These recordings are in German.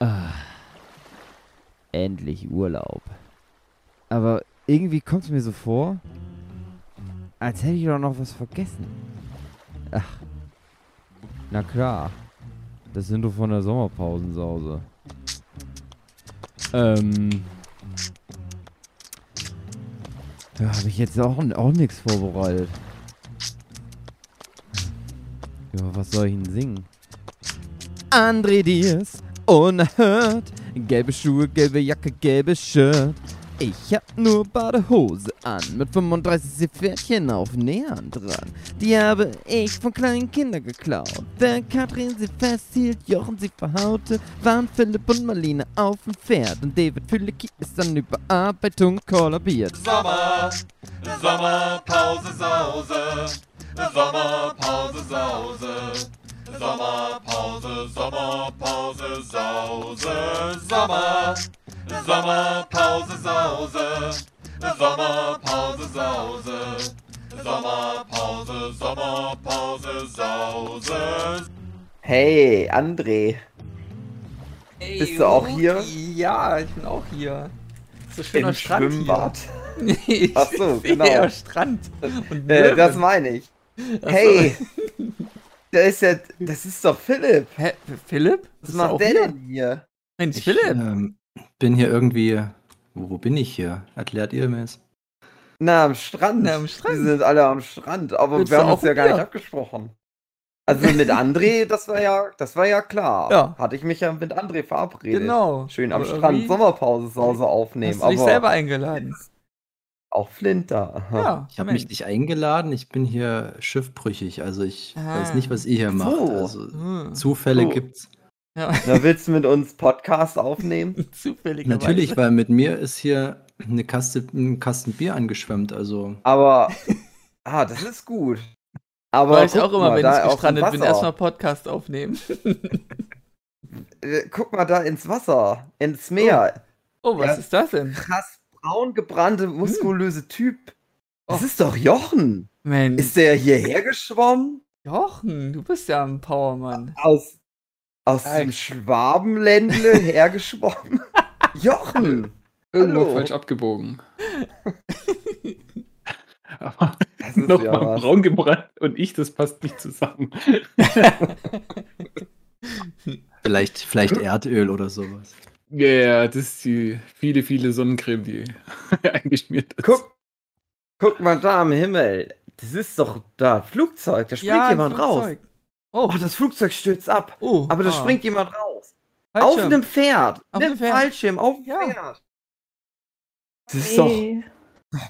Ah, endlich Urlaub. Aber irgendwie kommt es mir so vor, als hätte ich doch noch was vergessen. Ach, na klar. Das sind doch von der Sommerpausensause. Ähm. Da habe ich jetzt auch, auch nichts vorbereitet. Ja, was soll ich denn singen? André Diaz, unerhört. Gelbe Schuhe, gelbe Jacke, gelbes Shirt. Ich hab nur Badehose an, mit 35 Seepferdchen auf Nähern dran. Die habe ich von kleinen Kindern geklaut. Wer Katrin sie festhielt, Jochen sie verhaute, waren Philipp und Marlene auf dem Pferd. Und David Fülicki ist an Überarbeitung kollabiert. Sommer, Sommerpause Sause, Sommerpause Sause. Sommerpause, Sommerpause, Sause, Sommer, Sommerpause, Sause, Sommerpause, Sause, Sommerpause, Sommerpause, Sause. Hey, André. Ey, Bist du auch hier? Ja, ich bin auch hier. So schöner Im Strand Schwimmbad. hier. Nee, Ach so, genau. Strand. Und Äh, das meine ich. Hey, da ist ja, das ist doch Philipp. Hä, Philipp? Was macht der hier? denn hier? Mensch, Ich Philipp. ähm, bin hier irgendwie. Wo, wo bin ich hier? Erklärt ihr mir es? Na, am Strand. Na, am Strand. Die sind alle am Strand, aber Willst wir haben uns ja gar nicht abgesprochen. Also mit André, das war ja, das war ja klar. Ja. Hatte ich mich ja mit André verabredet. Genau. Schön am Aber Strand Sommerpause zu Hause aufnehmen. Hast du dich aber selber eingeladen? Auch Flint da. Aha. Ja. Ich habe mich nicht eingeladen, ich bin hier schiffbrüchig, also ich Ah. weiß nicht, was ihr hier macht. So. Also Hm. Zufälle So. gibt's. Ja. Da willst du mit uns Podcast aufnehmen? Zufällig. Natürlich, weil mit mir ist hier eine Kaste, ein Kasten Bier angeschwemmt, also Aber, ah, das ist gut. Aber War ich auch immer, mal, wenn ich gestrandet bin, erstmal Podcast aufnehmen. Äh, Guck mal da ins Wasser, ins Meer. Oh, was Ja. ist das denn? Krass braun gebrannte, muskulöse Typ. Das Oh. ist doch Jochen. Mensch, Ist der hierher geschwommen? Jochen, du bist ja ein Powermann. Aus, aus dem Schwabenländle hergeschwommen? Jochen! Irgendwo Hallo. falsch abgebogen. Aber Das ist ja nochmal was. braun gebrannt und ich, das passt nicht zusammen. vielleicht, vielleicht Erdöl oder sowas. Ja, yeah, das ist die viele, viele Sonnencreme, die eingeschmiert ist. Guck, guck mal da am Himmel. Das ist doch da, Flugzeug. Da springt ein jemand raus. Flugzeug. Oh, Oh, das Flugzeug stürzt ab. oh, Aber da ah. springt jemand raus. Fallschirm. Auf einem Pferd. Auf mit einem Pferd. Fallschirm, auf dem Ja. Pferd. Das ist doch Hey,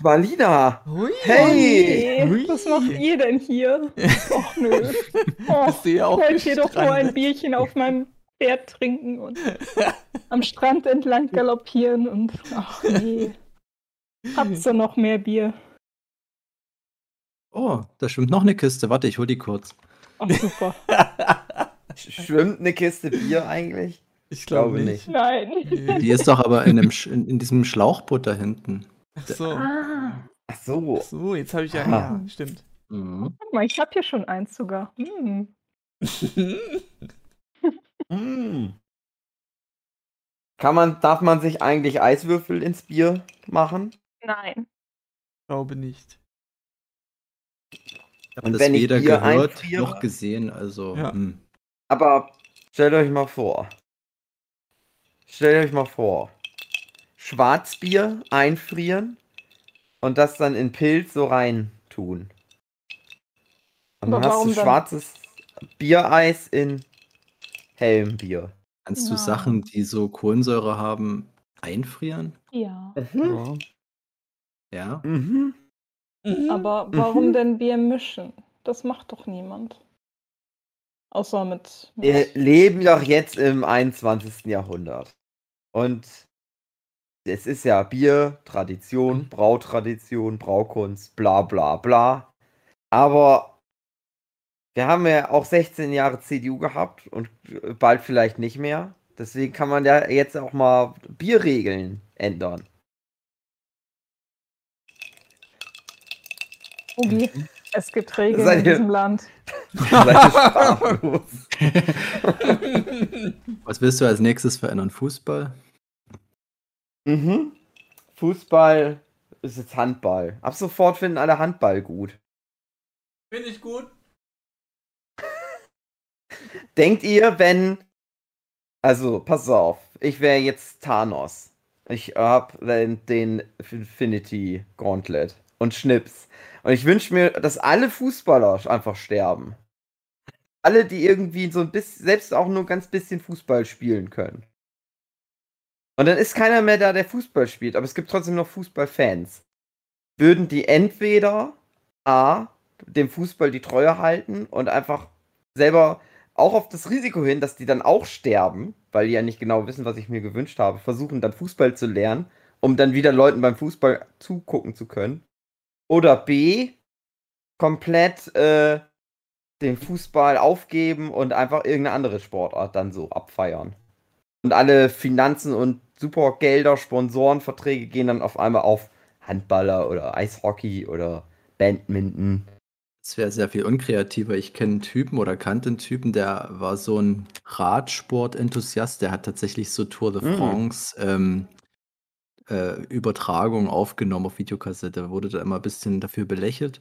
Marlina. Hui. Hey! hey, was macht ihr denn hier? Och nö. Oh, ja ich wollte hier doch nur ein? Bierchen auf meinem Pferd trinken und am Strand entlang galoppieren und ach nee. Habt ihr noch mehr Bier? Oh, da schwimmt noch eine Kiste. Warte, ich hol die kurz. Ach super. Schwimmt eine Kiste Bier eigentlich? Ich glaube Glaube nicht. Nein. Nee. Die ist doch aber in, dem, Sch- in, in diesem Schlauchboot da hinten. Ach so. Ah, Ach so. Ach so, jetzt habe ich ja, Ah. ja, stimmt. Mhm. guck mal, ich habe hier schon eins sogar. Hm. Mm. Kann man, darf man sich eigentlich Eiswürfel ins Bier machen? Nein. glaube nicht. Und das wenn ich weder Bier gehört einfriere? noch gesehen, also. Ja. hm. Aber stellt euch mal vor. Stellt euch mal vor. Schwarzbier einfrieren und das dann in Pilz so rein tun. Und dann hast du dann? schwarzes Biereis in hellem Bier. Kannst du Ja. Sachen, die so Kohlensäure haben, einfrieren? Ja. Mhm. Ja. Mhm. Aber warum Mhm. denn Bier mischen? Das macht doch niemand. Außer mit. Wir leben doch jetzt im 21. Jahrhundert. Und es ist ja Bier, Tradition, Brautradition, Braukunst, bla bla bla. Aber wir haben ja auch 16 Jahre CDU gehabt und bald vielleicht nicht mehr. Deswegen kann man ja jetzt auch mal Bierregeln ändern. Obi, es gibt Regeln Seid in diesem Land. Ihr sprachlos? Was willst du als nächstes verändern? Fußball? Mhm. Fußball ist jetzt Handball. Ab sofort finden alle Handball gut. Finde ich gut. Denkt ihr, wenn. Also, pass auf. Ich wäre jetzt Thanos. Ich hab den, Infinity Gauntlet und Schnips. Und ich wünsche mir, dass alle Fußballer einfach sterben. Alle, die irgendwie so ein bisschen, selbst auch nur ganz bisschen Fußball spielen können. Und dann ist keiner mehr da, der Fußball spielt, aber es gibt trotzdem noch Fußballfans. Würden die entweder A, dem Fußball die Treue halten und einfach selber auch auf das Risiko hin, dass die dann auch sterben, weil die ja nicht genau wissen, was ich mir gewünscht habe, versuchen dann Fußball zu lernen, um dann wieder Leuten beim Fußball zugucken zu können. Oder B, komplett äh, den Fußball aufgeben und einfach irgendeine andere Sportart dann so abfeiern. Und alle Finanzen und super Gelder, Sponsorenverträge gehen dann auf einmal auf Handballer oder Eishockey oder Badminton. Das wäre sehr viel unkreativer. Ich kenne einen Typen oder kannte einen Typen, der war so ein Radsport-Enthusiast, der hat tatsächlich so Tour de Mm. France ähm, äh, Übertragung aufgenommen auf Videokassette, wurde da immer ein bisschen dafür belächelt.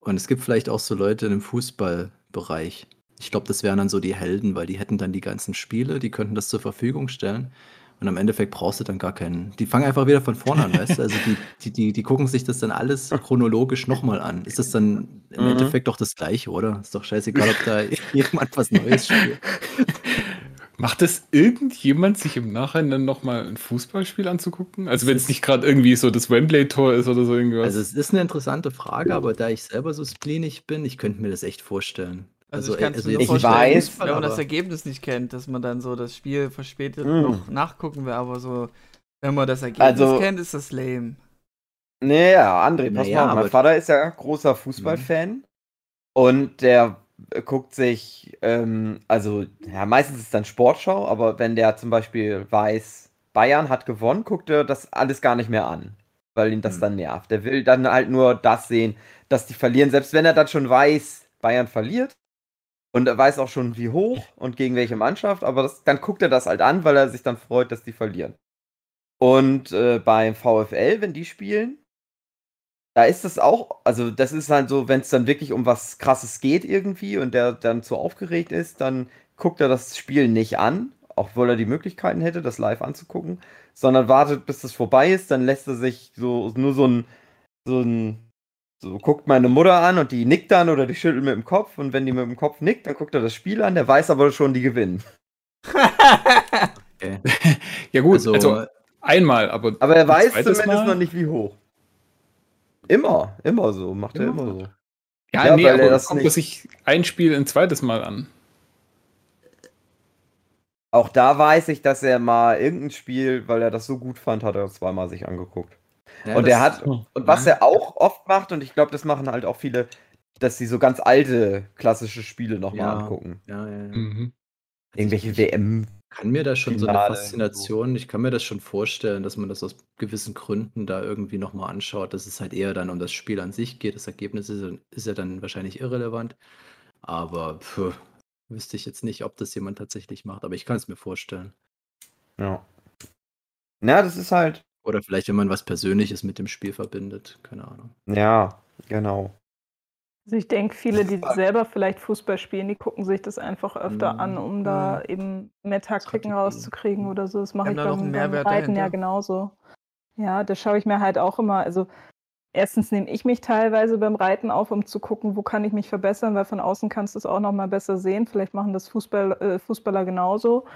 Und es gibt vielleicht auch so Leute im Fußballbereich. Ich glaube, das wären dann so die Helden, weil die hätten dann die ganzen Spiele, die könnten das zur Verfügung stellen. Und am Endeffekt brauchst du dann gar keinen. Die fangen einfach wieder von vorne an, weißt du? Also die, die, die, die gucken sich das dann alles chronologisch nochmal an. Ist das dann im Mhm. Endeffekt doch das Gleiche, oder? Ist doch scheißegal, ob da jemand was Neues spielt. Macht es irgendjemand, sich im Nachhinein nochmal ein Fußballspiel anzugucken? Also wenn es nicht gerade irgendwie so das Wembley-Tor ist oder so irgendwas. Also es ist eine interessante Frage, aber da ich selber so spleenig bin, ich könnte mir das echt vorstellen. Also, Also, ich kann es also mir vorstellen, weiß, wenn man das Ergebnis nicht kennt, dass man dann so das Spiel verspätet Mm. noch nachgucken will, aber so, wenn man das Ergebnis Also- kennt, ist das lame. Naja, André, pass Naja, mal auf. Mein. Vater ist ja großer Fußballfan. Und der äh, guckt sich, ähm, also, ja, meistens ist es dann Sportschau, aber wenn der zum Beispiel weiß, Bayern hat gewonnen, guckt er das alles gar nicht mehr an. Weil ihn das Mhm. dann nervt. Der will dann halt nur das sehen, dass die verlieren, selbst wenn er dann schon weiß, Bayern verliert. Und er weiß auch schon, wie hoch und gegen welche Mannschaft, aber das, dann guckt er das halt an, weil er sich dann freut, dass die verlieren. Und äh, beim VfL, wenn die spielen, da ist es auch, also das ist halt so, wenn es dann wirklich um was Krasses geht irgendwie und der dann zu aufgeregt ist, dann guckt er das Spiel nicht an, obwohl er die Möglichkeiten hätte, das live anzugucken, sondern wartet, bis das vorbei ist, dann lässt er sich so nur so ein, so ein, so guckt meine Mutter an und die nickt dann oder die schüttelt mit dem Kopf und wenn die mit dem Kopf nickt, dann guckt er das Spiel an, der weiß aber schon, die gewinnen. Okay. ja gut, also, Also, einmal, aber, Aber er weiß zumindest Mal? noch nicht, wie hoch. Immer, immer so, macht er Immer? immer so. Ja, Ja, nee, weil er aber das guckt er nicht- sich ein Spiel ein zweites Mal an. Auch da weiß ich, dass er mal irgendein Spiel, weil er das so gut fand, hat er zweimal sich angeguckt. Ja, und er hat, und was er auch oft macht, und ich glaube, das machen halt auch viele, dass sie so ganz alte klassische Spiele nochmal Ja. angucken. Ja, ja, ja. Mhm. Irgendwelche WM. kann mir da schon so eine Finale, Faszination, ich kann mir das schon vorstellen, dass man das aus gewissen Gründen da irgendwie nochmal anschaut, dass es halt eher dann um das Spiel an sich geht. Das Ergebnis ist, ist ja dann wahrscheinlich irrelevant. Aber pf, wüsste ich jetzt nicht, ob das jemand tatsächlich macht, aber ich kann es mir vorstellen. Ja. Na, das ist halt, Oder vielleicht, wenn man was Persönliches mit dem Spiel verbindet. Keine Ahnung. ja, genau. Also ich denke, viele, die selber vielleicht Fußball spielen, die gucken sich das einfach öfter Mhm. an, um da eben mehr Taktiken rauszukriegen oder so. Das mache ich beim, beim Reiten ja genauso. Ja, da schaue ich mir halt auch immer, also erstens nehme ich mich teilweise beim Reiten auf, um zu gucken, wo kann ich mich verbessern, weil von außen kannst du es auch noch mal besser sehen. Vielleicht machen das Fußball, äh, Fußballer genauso.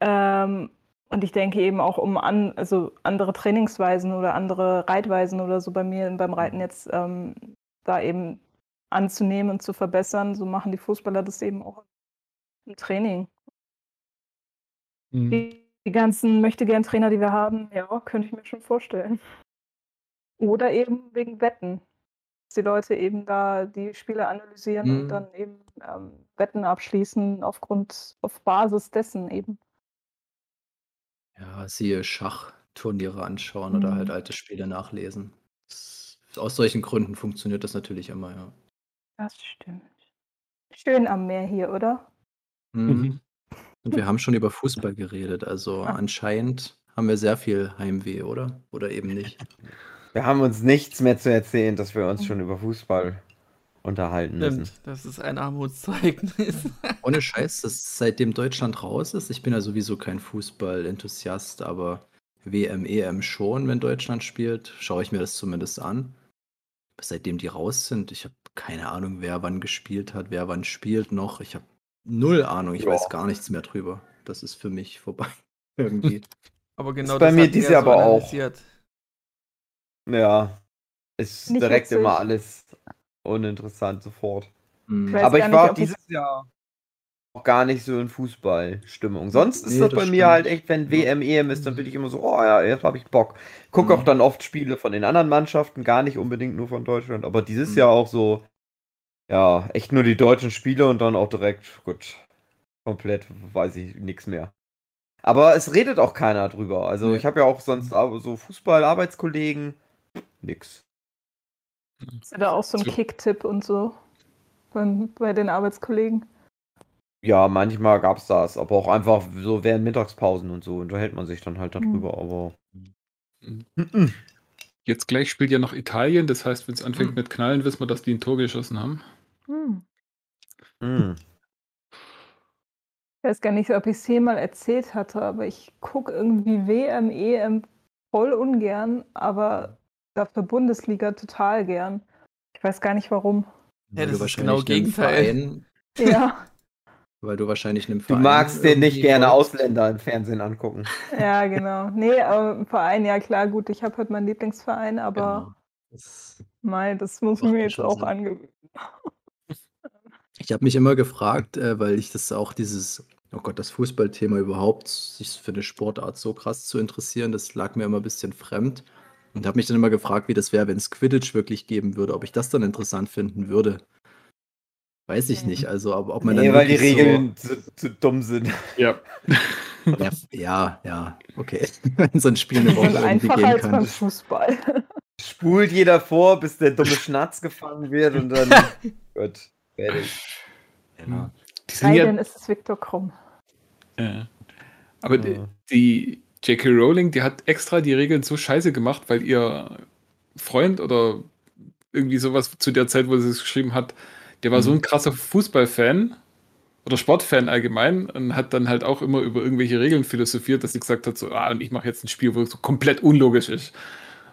Ähm, und ich denke eben auch um an, also andere Trainingsweisen oder andere Reitweisen oder so bei mir beim Reiten jetzt ähm, da eben anzunehmen und zu verbessern. So machen die Fußballer das eben auch im Training. Mhm. Die, die ganzen Möchtegern-Trainer, die wir haben, ja, könnte ich mir schon vorstellen. Oder eben wegen Wetten. Dass die Leute eben da die Spiele analysieren Mhm. und dann eben ähm, Wetten abschließen aufgrund, auf Basis dessen eben. Ja, siehe Schachturniere anschauen oder Mhm. halt alte Spiele nachlesen. Das, aus solchen Gründen funktioniert das natürlich immer, ja. Das stimmt. Schön am Meer hier, oder? Mhm. Und wir haben schon über Fußball geredet, also Ah. anscheinend haben wir sehr viel Heimweh, oder? Oder eben nicht. Wir haben uns nichts mehr zu erzählen, dass wir uns schon über Fußball unterhalten müssen. Stimmt, das ist ein Armutszeugnis. Ohne Scheiß, dass seitdem Deutschland raus ist, ich bin ja sowieso kein Fußball-Enthusiast, aber WM, EM schon, wenn Deutschland spielt, schaue ich mir das zumindest an. Aber seitdem die raus sind, ich habe keine Ahnung, wer wann gespielt hat, wer wann spielt noch. Ich habe null Ahnung, ich Ja. weiß gar nichts mehr drüber. Das ist für mich vorbei. Irgendwie. Aber genau bei das mir Jahr so aber auch. Ja. Ist Nicht direkt witzig. immer alles uninteressant sofort. Hm. weiß Aber ich nicht, war ich- dieses Jahr auch gar nicht so in Fußballstimmung. Sonst ist Nee, das das bei mir stimmt. halt echt, wenn WM, EM ist, dann bin ich immer so, oh ja, jetzt habe ich Bock. Guck Mhm. auch dann oft Spiele von den anderen Mannschaften, gar nicht unbedingt nur von Deutschland. Aber dieses Mhm. Jahr auch so, ja, echt nur die deutschen Spiele und dann auch direkt, gut, komplett, weiß ich, nichts mehr. Aber es redet auch keiner drüber. Also Nee. ich habe ja auch sonst aber so Fußball-Arbeitskollegen, nix. Ist ja da auch so ein. Kicktipp und so beim, bei den Arbeitskollegen. Ja, manchmal gab's das, aber auch einfach so während Mittagspausen und so unterhält man sich dann halt darüber, aber. Mhm. Jetzt gleich spielt ja noch Italien, das heißt, wenn es anfängt Hm. mit Knallen, wissen wir, dass die ein Tor geschossen haben. Hm. Hm. Ich weiß gar nicht, ob ich es hier mal erzählt hatte, aber ich gucke irgendwie WM, EM voll ungern, aber dafür Bundesliga total gern. Ich weiß gar nicht warum. Weil das du ist genau Gegenteil. Verein, Ja, weil du wahrscheinlich einem Du Verein magst den nicht gerne. Ausländer im Fernsehen angucken. ja, genau. Nee, aber im Verein, ja klar, gut, ich habe halt meinen Lieblingsverein, aber Genau. Das, das muss Macht mir ja jetzt auch Sinn. angewöhnen. ich habe mich immer gefragt, äh, weil ich das auch dieses, oh Gott, das Fußballthema überhaupt, sich für eine Sportart so krass zu interessieren, das lag mir immer ein bisschen fremd. Und habe mich dann immer gefragt, wie das wäre, wenn es Quidditch wirklich geben würde, ob ich das dann interessant finden würde. Weiß ich nicht. Also, ob, ob man Nee, dann weil die wirklich Regeln zu, zu dumm sind. Ja. Ja, ja, ja, okay. wenn so ein Spiel eine Woche irgendwie einfacher gehen als kann. beim Fußball. Spult jeder vor, bis der dumme Schnatz gefangen wird und dann. gut, fertig. Ja. Die sind ja, ist es Viktor Krumm. ja. Aber die, Ja. die J.K. Rowling, die hat extra die Regeln so scheiße gemacht, weil ihr Freund oder irgendwie sowas zu der Zeit, wo sie es geschrieben hat, der war so Mhm. ein krasser Fußballfan oder Sportfan allgemein und hat dann halt auch immer über irgendwelche Regeln philosophiert, dass sie gesagt hat, so, ah, und ich mache jetzt ein Spiel, wo es so komplett unlogisch ist,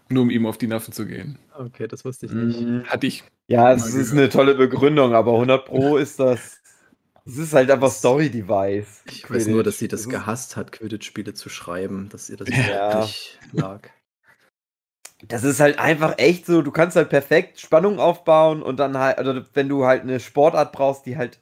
nur um ihm auf die Nerven zu gehen. Okay, das wusste ich nicht. Mhm. Hatte ich. Ja, es ist gehört. eine tolle Begründung, aber 100 Pro ist das. Es ist halt einfach Story-Device. Ich weiß nur, dass sie das gehasst hat, Quidditch-Spiele zu schreiben, dass ihr das Ja. wirklich lag. Das ist halt einfach echt so, du kannst halt perfekt Spannung aufbauen und dann halt, oder wenn du halt eine Sportart brauchst, die halt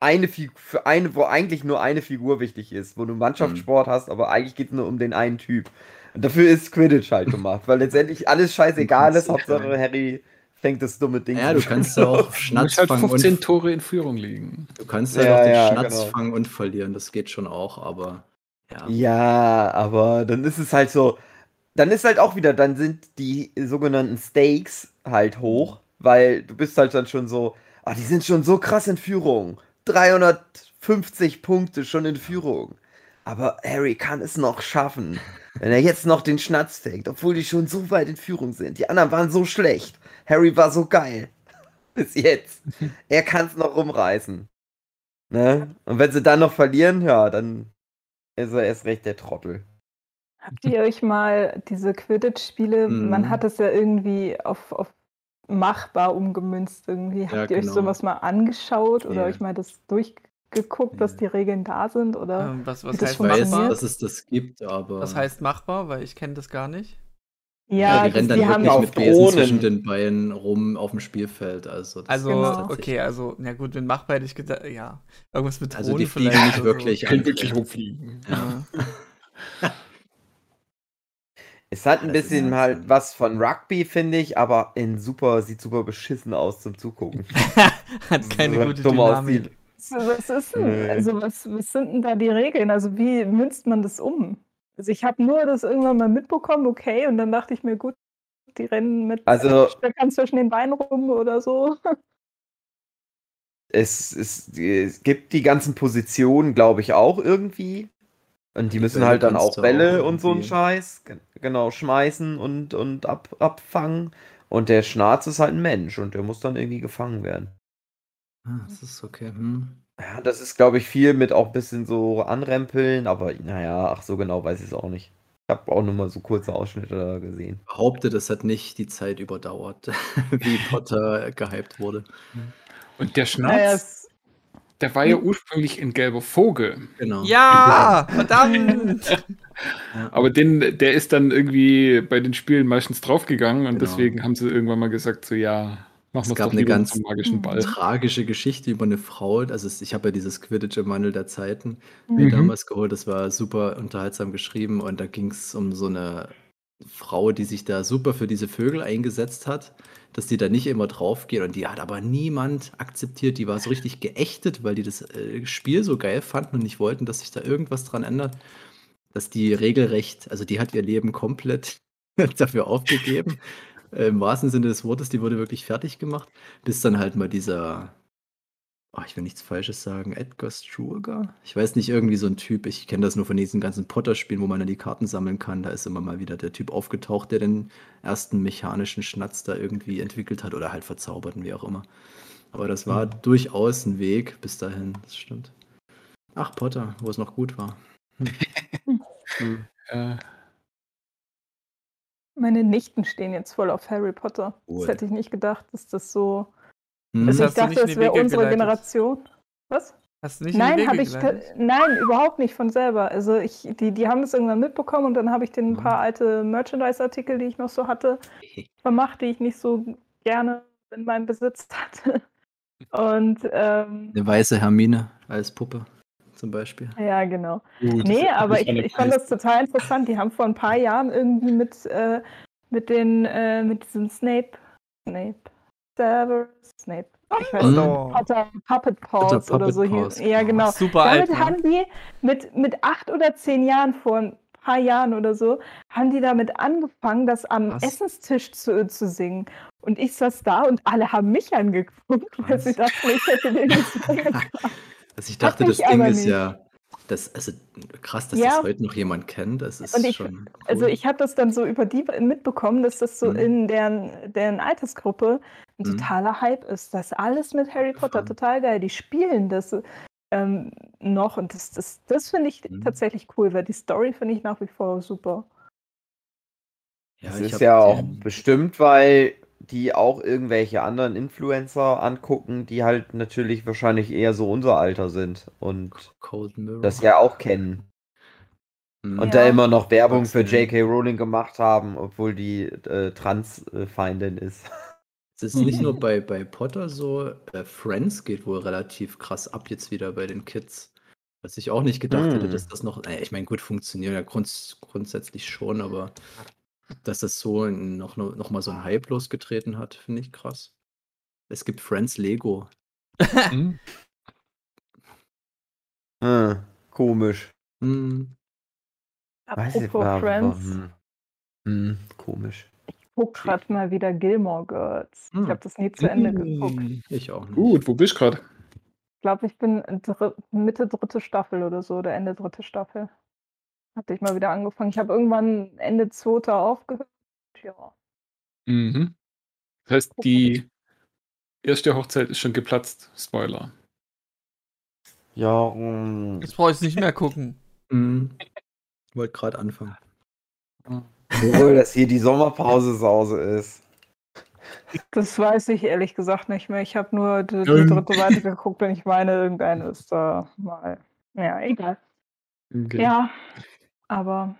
eine Figur, für eine, wo eigentlich nur eine Figur wichtig ist, wo du Mannschaftssport hast, aber eigentlich geht es nur um den einen Typ. Und dafür ist Quidditch halt gemacht, weil letztendlich alles scheißegal ist, Hauptsache Harry fängt das dumme Ding. Ja, du kannst ja auch Du musst Schnatz halt fangen 15 und Tore in Führung liegen. du kannst ja, Ja, auch den ja, Schnatz genau. fangen und verlieren. Das geht schon auch, aber ja. Ja, aber dann ist es halt so, dann ist halt auch wieder, dann sind die sogenannten Stakes halt hoch, weil du bist halt dann schon so, ah, die sind schon so krass in Führung. 350 Punkte schon in Führung. Aber Harry kann es noch schaffen, wenn er jetzt noch den Schnatz fängt, obwohl die schon so weit in Führung sind. Die anderen waren so schlecht. Harry war so geil. Bis jetzt. Er kann es noch rumreißen. Ne? Und wenn sie dann noch verlieren, ja, dann ist er erst recht der Trottel. Habt ihr euch mal diese Quidditch-Spiele, man Mhm. hat es ja irgendwie auf, auf machbar umgemünzt irgendwie. Ja, Habt ihr euch genau. sowas mal angeschaut oder Ja. euch mal das durchgeguckt, dass Ja. die Regeln da sind? Oder? Ähm, was was das heißt weiß, funktioniert? machbar? dass es das gibt, aber Was heißt machbar? Weil ich kenne das gar nicht. Ja, die das- rennen dann die haben wirklich mit Besen Drohnen. zwischen den Beinen rum auf dem Spielfeld. Also, das Also, Genau. okay, also, na gut, wenn machbar hätte ich gedacht, ja. Irgendwas mit Also Drohnen die fliegen vielleicht nicht wirklich So. an. Können wirklich hochfliegen. Ja. Es hat ein Das bisschen halt halt was von Rugby, finde ich, aber in super, sieht super beschissen aus zum Zugucken. Hat keine So gute dumm Dynamik. aussieht. So, Was ist denn, also was, was sind denn da die Regeln? Also wie münzt man das um? Also ich habe nur das irgendwann mal mitbekommen, okay, und dann dachte ich mir, gut, die rennen mit Also- Stöckern zwischen den Beinen rum oder so. es, es, es gibt die ganzen Positionen, glaube ich, auch irgendwie. Und die, müssen Bälle halt dann auch Bälle auch und so einen Scheiß, ge- genau, schmeißen und, und ab, abfangen. Und der Schnarz ist halt ein Mensch und der muss dann irgendwie gefangen werden. Ah, das ist okay. Hm. Ja, das ist, glaube ich, viel mit auch ein bisschen so anrempeln, aber naja, ach so genau weiß ich es auch nicht. Ich habe auch nur mal so kurze Ausschnitte gesehen. Behauptet, es hat nicht die Zeit überdauert, wie Potter gehypt wurde. Und der Naja, Schnarz, es, der war ja ursprünglich ein gelber Vogel. Genau. Ja, verdammt! Aber den, der ist dann irgendwie bei den Spielen meistens draufgegangen und Genau. deswegen haben sie irgendwann mal gesagt, so ja, machen Es gab eine ganz- tragische Geschichte über eine Frau. Also ich habe ja dieses Quidditch im Wandel der Zeiten Mhm. mir damals geholt. Das war super unterhaltsam geschrieben und da ging es um so eine Frau, die sich da super für diese Vögel eingesetzt hat, dass die da nicht immer draufgehen und die hat aber niemand akzeptiert. Die war so richtig geächtet, weil die das äh, Spiel so geil fanden und nicht wollten, dass sich da irgendwas dran ändert. Dass die regelrecht, also die hat ihr Leben komplett dafür aufgegeben. Äh, Im wahrsten Sinne des Wortes, die wurde wirklich fertig gemacht, bis dann halt mal dieser, oh, ich will nichts Falsches sagen, Edgar Struger? Ich weiß nicht, irgendwie so ein Typ. Ich kenne das nur von diesen ganzen Potter-Spielen, wo man dann die Karten sammeln kann. Da ist immer mal wieder der Typ aufgetaucht, der den ersten mechanischen Schnatz da irgendwie entwickelt hat oder halt verzaubert, wie auch immer. Aber das war durchaus ein Weg bis dahin, das stimmt. Ach, Potter, wo es noch gut war. Ja. meine Nichten stehen jetzt voll auf Harry Potter. Cool. Das hätte ich nicht gedacht, dass das so. Hm. Also ich hast du nicht dachte, es die wäre unsere geleitet? Generation. Was? Hast du nicht in Nein, habe ich nein, überhaupt nicht von selber. Also ich, die, die haben das irgendwann mitbekommen und dann habe ich den ein Mhm. paar alte Merchandise-Artikel, die ich noch so hatte, vermacht, die ich nicht so gerne in meinem Besitz hatte. Und ähm, Eine weiße Hermine als Puppe zum Beispiel. ja, genau. Gut, Nee, aber ich, ich fand das total interessant. Die haben vor ein paar Jahren irgendwie mit, äh, mit den, äh, mit diesem Snape, Snape, Severus Snape. Ich weiß nicht, Oh. Potter Puppet Paws Potter oder Puppet so Paws. hieß. Ja, genau. Super alt. Damit Ne? haben die mit, mit acht oder zehn Jahren, vor ein paar Jahren oder so, haben die damit angefangen, das am Krass. Essenstisch zu, zu singen. Und ich saß da und alle haben mich angeguckt, weil sie dachten, ich hätte den gesungen. Also ich dachte, Hatte das ich Ding ist nicht. ja, das, also krass, dass Ja. das heute noch jemand kennt. Das ist ich- schon. Cool. Also ich habe das dann so über die mitbekommen, dass das so Mhm. in deren, deren Altersgruppe ein Mhm. totaler Hype ist. Das ist alles mit Harry Potter Voll. total geil. Die spielen das ähm, noch und das, das, das finde ich Mhm. tatsächlich cool, weil die Story finde ich nach wie vor super. ja, Das ich ist ja auch bestimmt, weil die auch irgendwelche anderen Influencer angucken, die halt natürlich wahrscheinlich eher so unser Alter sind und das ja auch kennen. Mhm. Und Ja. da immer noch Werbung für. J.K. Rowling gemacht haben, obwohl die äh, Transfeindin ist. Es ist nicht nur bei, bei Potter so, äh, Friends geht wohl relativ krass ab jetzt wieder bei den Kids. Was ich auch nicht gedacht hätte, Mm. dass das noch, äh, ich meine, gut, funktioniert ja grunds grundsätzlich schon, aber dass das so noch, noch mal so ein Hype losgetreten hat, finde ich krass. Es gibt Friends Lego. Hm? Hm, komisch. Hm, Weiß ich Apropos aber- Friends, Hm. Hm, komisch. guck gerade mal wieder Gilmore Girls. Ich Hm. habe das nie zu Ende geguckt. Hm. ich auch nicht. Gut, wo bist du gerade? Ich glaube, ich bin dr Mitte dritte Staffel oder so, oder Ende dritte Staffel. Hatte ich mal wieder angefangen. Ich habe irgendwann Ende zweiter aufgehört. Ja. Mhm. Das heißt, die erste Hochzeit ist schon geplatzt. Spoiler. Ja, hm. Jetzt brauche ich es nicht mehr gucken. Hm, wollte gerade anfangen. Obwohl das hier die Sommerpause-Sause ist. Das weiß ich ehrlich gesagt nicht mehr. Ich habe nur die, die dritte Seite geguckt und ich meine, irgendeine ist da mal. Ja, egal. Okay. Ja, aber.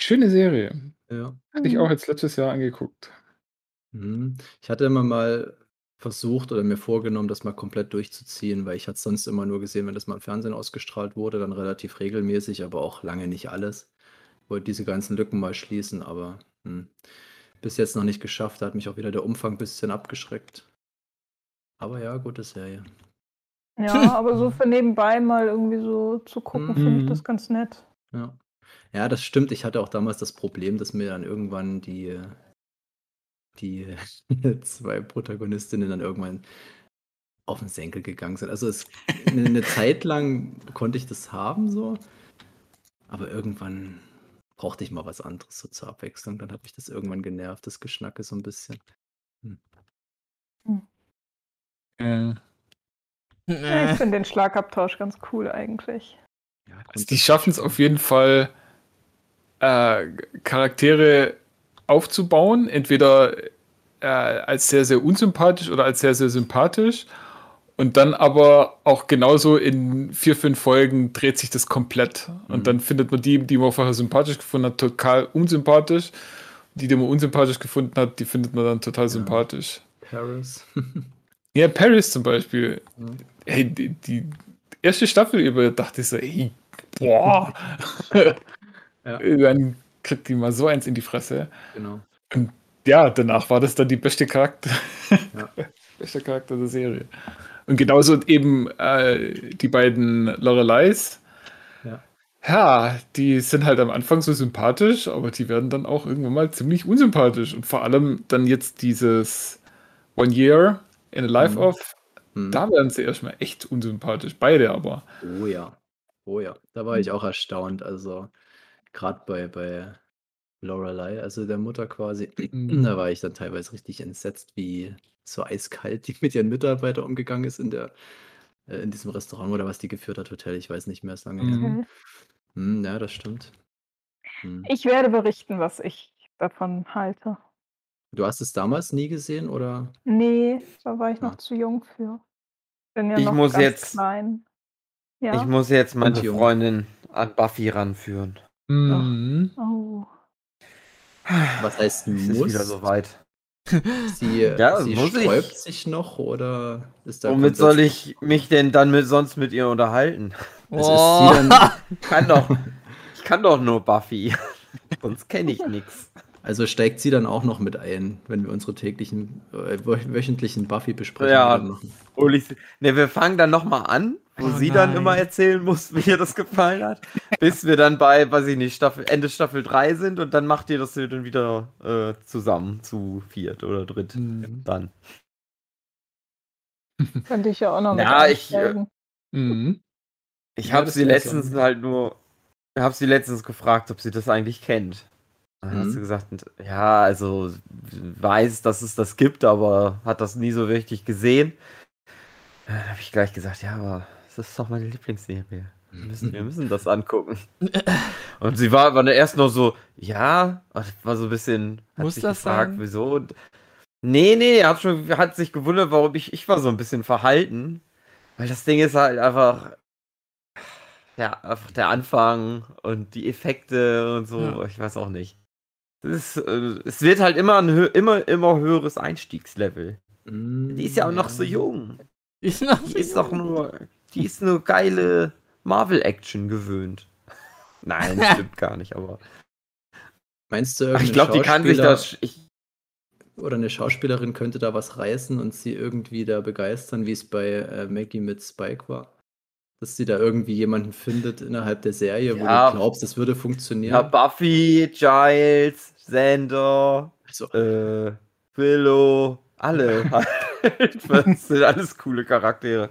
Schöne Serie. Ja. Hatte ich auch jetzt letztes Jahr angeguckt. Mhm. Ich hatte immer mal versucht oder mir vorgenommen, das mal komplett durchzuziehen, weil ich hatte sonst immer nur gesehen, wenn das mal im Fernsehen ausgestrahlt wurde, dann relativ regelmäßig, aber auch lange nicht alles. Wollte diese ganzen Lücken mal schließen, aber hm, bis jetzt noch nicht geschafft. Da hat mich auch wieder der Umfang ein bisschen abgeschreckt. Aber ja, gute Serie. Ja, aber so für nebenbei mal irgendwie so zu gucken, finde ich Mhm. das ganz nett. Ja. Ja, das stimmt. Ich hatte auch damals das Problem, dass mir dann irgendwann die, die zwei Protagonistinnen dann irgendwann auf den Senkel gegangen sind. Also es, eine, eine Zeit lang konnte ich das haben so, aber irgendwann brauchte ich mal was anderes so zur Abwechslung. Dann hat mich das irgendwann genervt, das Geschnacke so ein bisschen. Äh, Ja, ich finde den Schlagabtausch ganz cool eigentlich. Ja, also die schaffen es auf jeden Fall, äh, Charaktere aufzubauen, entweder äh, als sehr, sehr unsympathisch oder als sehr, sehr sympathisch. Und dann aber auch genauso in vier, fünf Folgen dreht sich das komplett. Und Mhm. dann findet man die, die man vorher sympathisch gefunden hat, total unsympathisch. Die, die man unsympathisch gefunden hat, die findet man dann total sympathisch. Paris. Ja, Paris zum Beispiel. Mhm. Hey, die, die erste Staffel über dachte ich so, ey, boah. Ja. Dann kriegt die mal so eins in die Fresse. genau. Ja, danach war das dann die beste Charakter. Ja. beste Charakter der Serie. Und genauso eben äh, die beiden Loreleis. Ja. Ja, die sind halt am Anfang so sympathisch, aber die werden dann auch irgendwann mal ziemlich unsympathisch. Und vor allem dann jetzt dieses One Year in a Life Mhm. of, Hm. da werden sie erstmal echt unsympathisch. Beide aber. Oh ja. Oh ja. Da war ich auch erstaunt. Also gerade bei, bei Lorelei, also der Mutter quasi, Mhm. da war ich dann teilweise richtig entsetzt, wie so eiskalt die mit ihren Mitarbeitern umgegangen ist in der äh, in diesem Restaurant oder was die geführt hat, Hotel, ich weiß nicht mehr, ist lange her. Mhm. Hm, ja, das stimmt. Hm. Ich werde berichten, was ich davon halte. Du hast es damals nie gesehen oder? Nee, da war ich noch Ja. zu jung für. Bin ja Ich noch muss ganz jetzt- klein. Ja. Ich muss jetzt meine. Freundin an Buffy ranführen. Mhm. oh. Was heißt Es ist muss? wieder soweit. Sie, Ja, sie muss ich. sträubt sich noch oder ist da Womit soll ich mich denn dann mit, sonst mit ihr unterhalten? Oh. ist sie dann, Ich kann doch, ich kann doch nur Buffy. Sonst kenne ich nichts. Also steigt sie dann auch noch mit ein, wenn wir unsere täglichen, äh, wö- wöchentlichen Buffy-Besprechungen Ja. dann machen. Ne, wir fangen dann nochmal an, wo Oh sie dann nein. immer erzählen muss, wie ihr das gefallen hat. bis wir dann bei, weiß ich nicht, Staffel, Ende Staffel 3 sind und dann macht ihr das dann wieder äh, zusammen zu viert oder dritt. Mhm. Dann. Könnte ich ja auch noch mit Ja, ich, äh. Mhm. Ich Ja, habe sie letztens halt nur, habe sie letztens gefragt, ob sie das eigentlich kennt. Dann Mhm. sie gesagt, ja, also weiß, dass es das gibt, aber hat das nie so richtig gesehen. Dann habe ich gleich gesagt, ja, aber das ist doch meine Lieblingsserie. Wir müssen, wir müssen das angucken. Und sie war, dann erst noch so, ja, war so ein bisschen, hat Muss sich das gefragt, sein? wieso. Und, nee, nee, hat, schon, hat sich gewundert, warum ich, ich war so ein bisschen verhalten. Weil das Ding ist halt einfach, ja, einfach der Anfang und die Effekte und so, Ja. ich weiß auch nicht. Es, ist, äh, es wird halt immer ein immer, immer höheres Einstiegslevel. Die ist ja auch noch so jung. Ich noch Die ist doch nur, die ist nur geile Marvel-Action gewöhnt. Nein, stimmt gar nicht, aber. Meinst du, ich glaube, die kann sich das. Ich, oder eine Schauspielerin könnte da was reißen und sie irgendwie da begeistern, wie es bei äh, Maggie mit Spike war? Dass sie da irgendwie jemanden findet innerhalb der Serie, wo Ja. du glaubst, es würde funktionieren. ja, Buffy, Giles, Xander, also, äh, Willow, alle. das sind alles coole Charaktere.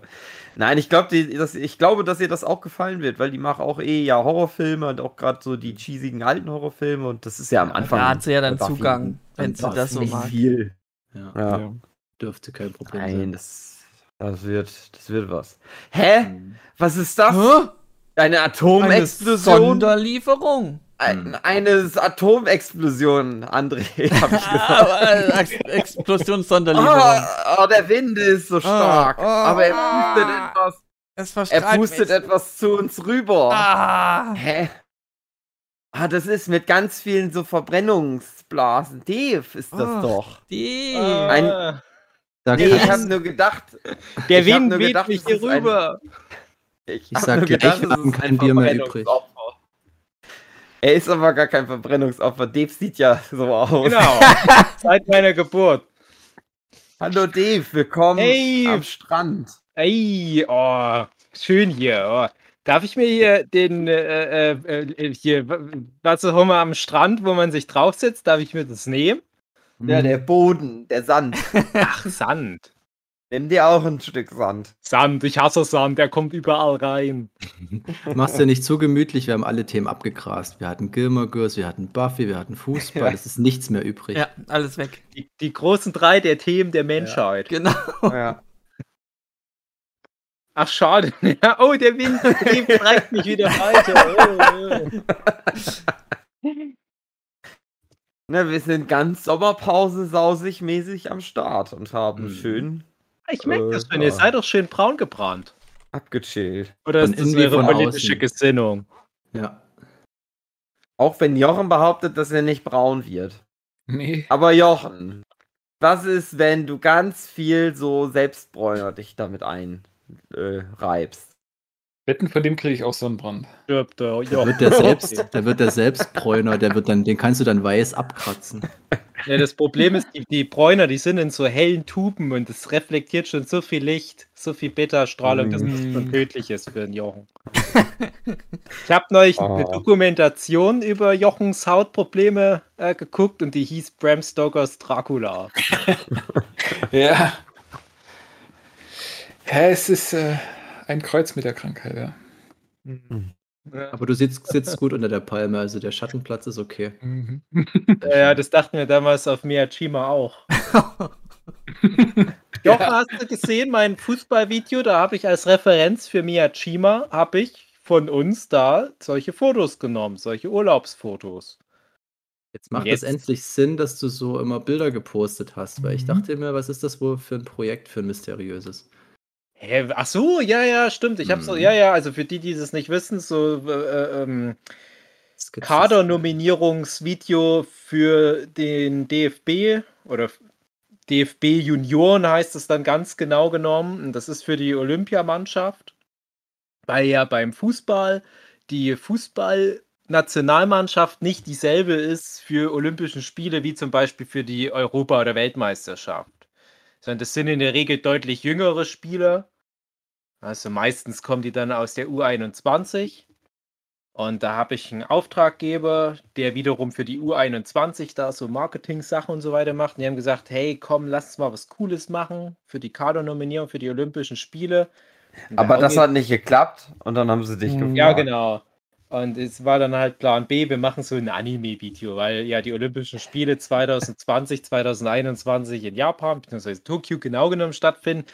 Nein, ich, glaub, die, das, ich glaube, dass ihr das auch gefallen wird, weil die macht auch eh ja Horrorfilme und auch gerade so die cheesigen alten Horrorfilme und das ist ja am Anfang. Da hat sie ja dann Buffy Zugang, wenn sie das so mag. viel. ja, Ja. Ja. dürfte kein Problem Nein, sein. das, das wird, das wird was. Hä? Mhm. Was ist das? Hä? Eine Eine Atomexplosion? Sonderlieferung. Ein, eine Atomexplosion, André, hab ich gesagt. Aber, äh, Ex Explosionssonderlieferung. Ah, oh, der Wind ist so stark. Ah, ah, aber er ah. pustet etwas. es Er pustet mich. etwas zu uns rüber. Ah. Hä? Ah, das ist mit ganz vielen so Verbrennungsblasen. Dave ist das Ah. doch. Die. Ein- Da Nee, ich habe nur gedacht. der ich Wind weht gedacht, mich hier ein- rüber. Ich, Ich sag gleich, gedacht, wir es haben ist kein ein Bier mehr übrig. Er ist aber gar kein Verbrennungsopfer. Dave sieht ja so aus. Genau. Seit meiner Geburt. Hallo Dave, willkommen Hey. am Strand. Ey, oh, schön hier. Oh. Darf ich mir hier den, äh, äh, äh, hier, was ist Hummer am Strand, wo man sich draufsetzt, darf ich mir das nehmen? Ja, der Boden, der Sand. Ach, Sand. Nimm dir auch ein Stück Sand. Sand, ich hasse Sand, der kommt überall rein. Mach's dir nicht zu gemütlich, wir haben alle Themen abgegrast. Wir hatten Gilmore Girls, wir hatten Buffy, wir hatten Fußball, Ja. es ist nichts mehr übrig. Ja, alles weg. Die, die großen drei der Themen der Menschheit. Genau. Ja. Ach, schade. Ja, oh, der Wind, der Wind treibt mich wieder weiter. Oh, oh. Ne, wir sind ganz Sommerpause sausig mäßig am Start und haben Mhm. schön Ich merke das Äh, schon, ihr ja. seid doch schön braun gebrannt. abgechillt. Oder ist das von politische außen. Gesinnung? Ja. Auch wenn Jochen behauptet, dass er nicht braun wird. Nee. Aber Jochen, was ist, wenn du ganz viel so Selbstbräuner dich damit einreibst? Äh, reibst? Wetten, von dem kriege ich auch Sonnenbrand. Stirbt der Da Jochen. wird der selbst, da wird der Selbstbräuner, der wird dann, den kannst du dann weiß abkratzen. Ja, das Problem ist, die, die Bräuner, die sind in so hellen Tuben und es reflektiert schon so viel Licht, so viel Beta-Strahlung, dass das schon tödlich ist für den Jochen. Ich habe neulich eine Ah. Dokumentation über Jochens Hautprobleme äh, geguckt und die hieß Bram Stokers Dracula. Ja. Ja, es ist äh, ein Kreuz mit der Krankheit, ja. Aber du sitzt, sitzt gut unter der Palme, also der Schattenplatz ist okay. Mhm. Ja, das dachten wir damals auf Miyajima auch. Jochen, hast du gesehen, mein Fußballvideo, da habe ich als Referenz für Miyajima, habe ich von uns da solche Fotos genommen, solche Urlaubsfotos. Jetzt macht es endlich Sinn, dass du so immer Bilder gepostet hast, weil ich Mhm. dachte mir, was ist das wohl für ein Projekt, für ein mysteriöses? Hä, ach so, ja, ja, stimmt. Ich habe so, Mhm. ja, ja, also für die, die es nicht wissen, so äh, ähm. Kadernominierungsvideo für den DFB oder DFB Junioren heißt es dann ganz genau genommen. Und das ist für die Olympiamannschaft, weil ja beim Fußball die Fußballnationalmannschaft nicht dieselbe ist für Olympischen Spiele wie zum Beispiel für die Europa- oder Weltmeisterschaft. Sondern das sind in der Regel deutlich jüngere Spieler. Also meistens kommen die dann aus der U21. Und da habe ich einen Auftraggeber, der wiederum für die U21 da so Marketing-Sachen und so weiter macht. Und die haben gesagt, hey, komm, lass uns mal was Cooles machen für die Kadernominierung für die Olympischen Spiele. Und Aber das hat nicht geklappt und dann haben sie dich Mhm. gefragt. Ja, genau. Und es war dann halt Plan B, wir machen so ein Anime-Video, weil ja die Olympischen Spiele 2020, 2021 in Japan, beziehungsweise Tokio genau genommen stattfinden.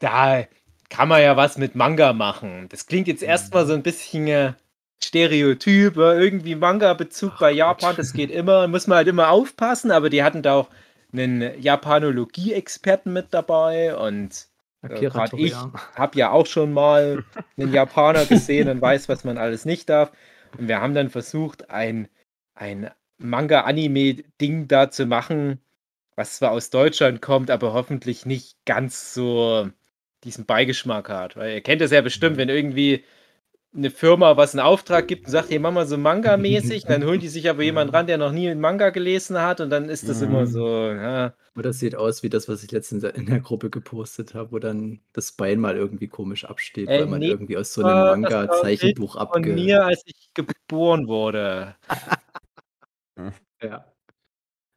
Da kann man ja was mit Manga machen. Das klingt jetzt erstmal so ein bisschen äh, Stereotyp, äh, irgendwie Manga-Bezug bei Japan, das geht immer, muss man halt immer aufpassen, aber die hatten da auch einen Japanologie-Experten mit dabei und Grad ich- habe ja auch schon mal einen Japaner gesehen und weiß, was man alles nicht darf. Und wir haben dann versucht, ein, ein Manga-Anime-Ding da zu machen, was zwar aus Deutschland kommt, aber hoffentlich nicht ganz so diesen Beigeschmack hat. Weil ihr kennt das ja bestimmt, wenn irgendwie eine Firma was einen Auftrag gibt und sagt, hier mach mal so Manga-mäßig, dann holen die sich aber jemanden ran, der noch nie einen Manga gelesen hat und dann ist das immer so, ja, Aber das sieht aus wie das, was ich letztens in der Gruppe gepostet habe, wo dann das Bein mal irgendwie komisch absteht, Äh, weil man nee, irgendwie aus so einem war ein Manga-Zeichenbuch von abge... mir, als ich geboren wurde. Ja.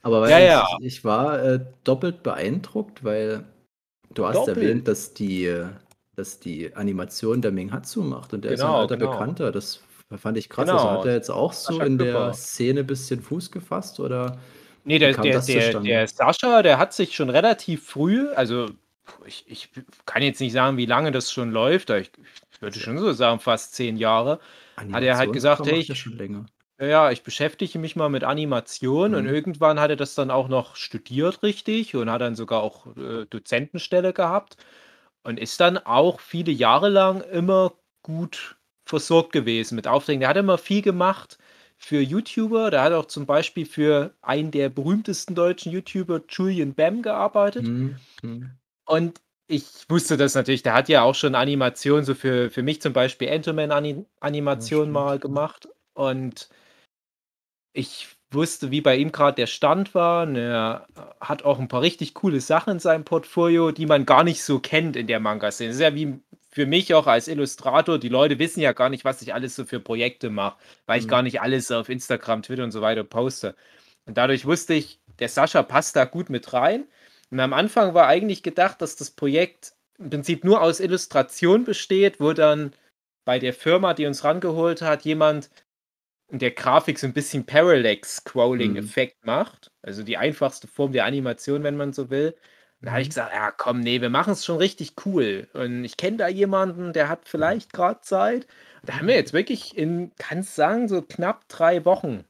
Aber weil Ja, ich, ja. ich war äh, doppelt beeindruckt, weil du hast Doppelt? erwähnt, dass die, äh, dass die Animation der Minghatsu macht und der ist ein Genau, alter genau. Bekannter. Das fand ich krass. Genau. Also hat er jetzt auch so Sascha in der Küpper. Szene ein bisschen Fuß gefasst oder? Nee, der, der, der, der Sascha, der hat sich schon relativ früh, also ich, ich kann jetzt nicht sagen, wie lange das schon läuft, ich, ich würde schon so sagen, fast zehn Jahre. Hat er halt gesagt, hey, ich-. Ja, ich beschäftige mich mal mit Animation und Mhm. irgendwann hat er das dann auch noch studiert, richtig, und hat dann sogar auch äh, Dozentenstelle gehabt und ist dann auch viele Jahre lang immer gut versorgt gewesen mit Aufträgen. Der hat immer viel gemacht für YouTuber. Der hat auch zum Beispiel für einen der berühmtesten deutschen YouTuber, Julian Bam, gearbeitet. Mhm. Mhm. Und ich wusste das natürlich, der hat ja auch schon Animationen, so für, für mich zum Beispiel Enterman-Animation stimmt. mal gemacht. Und ich wusste, wie bei ihm gerade der Stand war. Und er hat auch ein paar richtig coole Sachen in seinem Portfolio, die man gar nicht so kennt in der Manga-Szene. Das ist ja wie für mich auch als Illustrator. Die Leute wissen ja gar nicht, was ich alles so für Projekte mache, weil ich Mhm. gar nicht alles auf Instagram, Twitter und so weiter poste. Und dadurch wusste ich, der Sascha passt da gut mit rein. Und am Anfang war eigentlich gedacht, dass das Projekt im Prinzip nur aus Illustration besteht, wo dann bei der Firma, die uns rangeholt hat, jemand der Grafik so ein bisschen Parallax-Scrolling-Effekt macht. Also die einfachste Form der Animation, wenn man so will. Und da habe ich gesagt, ja komm, nee, wir machen es schon richtig cool. Und ich kenne da jemanden, der hat vielleicht gerade Zeit. Da haben wir jetzt wirklich in, kannst sagen, so knapp drei Wochen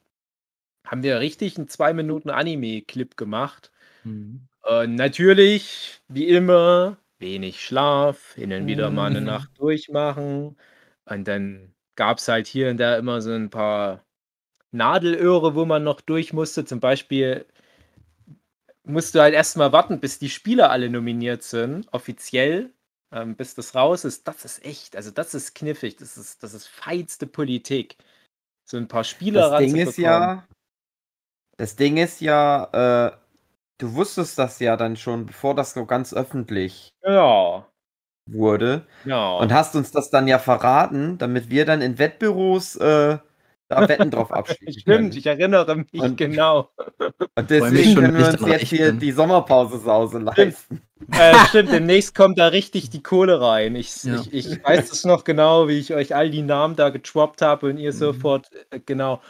haben wir richtig einen zwei Minuten Anime-Clip gemacht. Mhm. Und natürlich, wie immer, wenig Schlaf, hin und wieder mal eine Mhm. Nacht durchmachen. Und dann gab es halt hier und da immer so ein paar Nadelöhre, wo man noch durch musste. Zum Beispiel musst du halt erstmal warten, bis die Spieler alle nominiert sind, offiziell, ähm, bis das raus ist. Das ist echt, also das ist knifflig, das ist, das ist feinste Politik. So ein paar Spieler Das Ding ist ja, das Ding ist ja, äh, du wusstest das ja dann schon, bevor das so ganz öffentlich Ja, wurde ja. und hast uns das dann ja verraten, damit wir dann in Wettbüros äh, da Wetten drauf abschließen Stimmt, können. ich erinnere mich Und- genau. Und deswegen schon, können wir uns jetzt hier bin. die Sommerpause-Sause leisten. Äh, stimmt, demnächst kommt da richtig die Kohle rein. Ich, Ja. ich, ich weiß es noch genau, wie ich euch all die Namen da getroppt habe und ihr Mhm. sofort, äh, genau.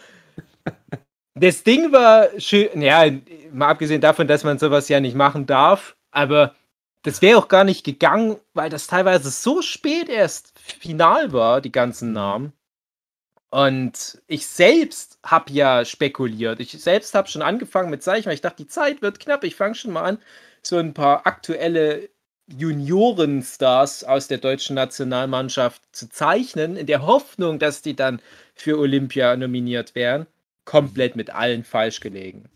Das Ding war schön, ja, mal abgesehen davon, dass man sowas ja nicht machen darf, aber das wäre auch gar nicht gegangen, weil das teilweise so spät erst final war, die ganzen Namen. Und ich selbst habe ja spekuliert. Ich selbst habe schon angefangen mit Zeichen, weil ich dachte, die Zeit wird knapp. Ich fange schon mal an, so ein paar aktuelle Juniorenstars aus der deutschen Nationalmannschaft zu zeichnen, in der Hoffnung, dass die dann für Olympia nominiert werden. Komplett mit allen falsch gelegen.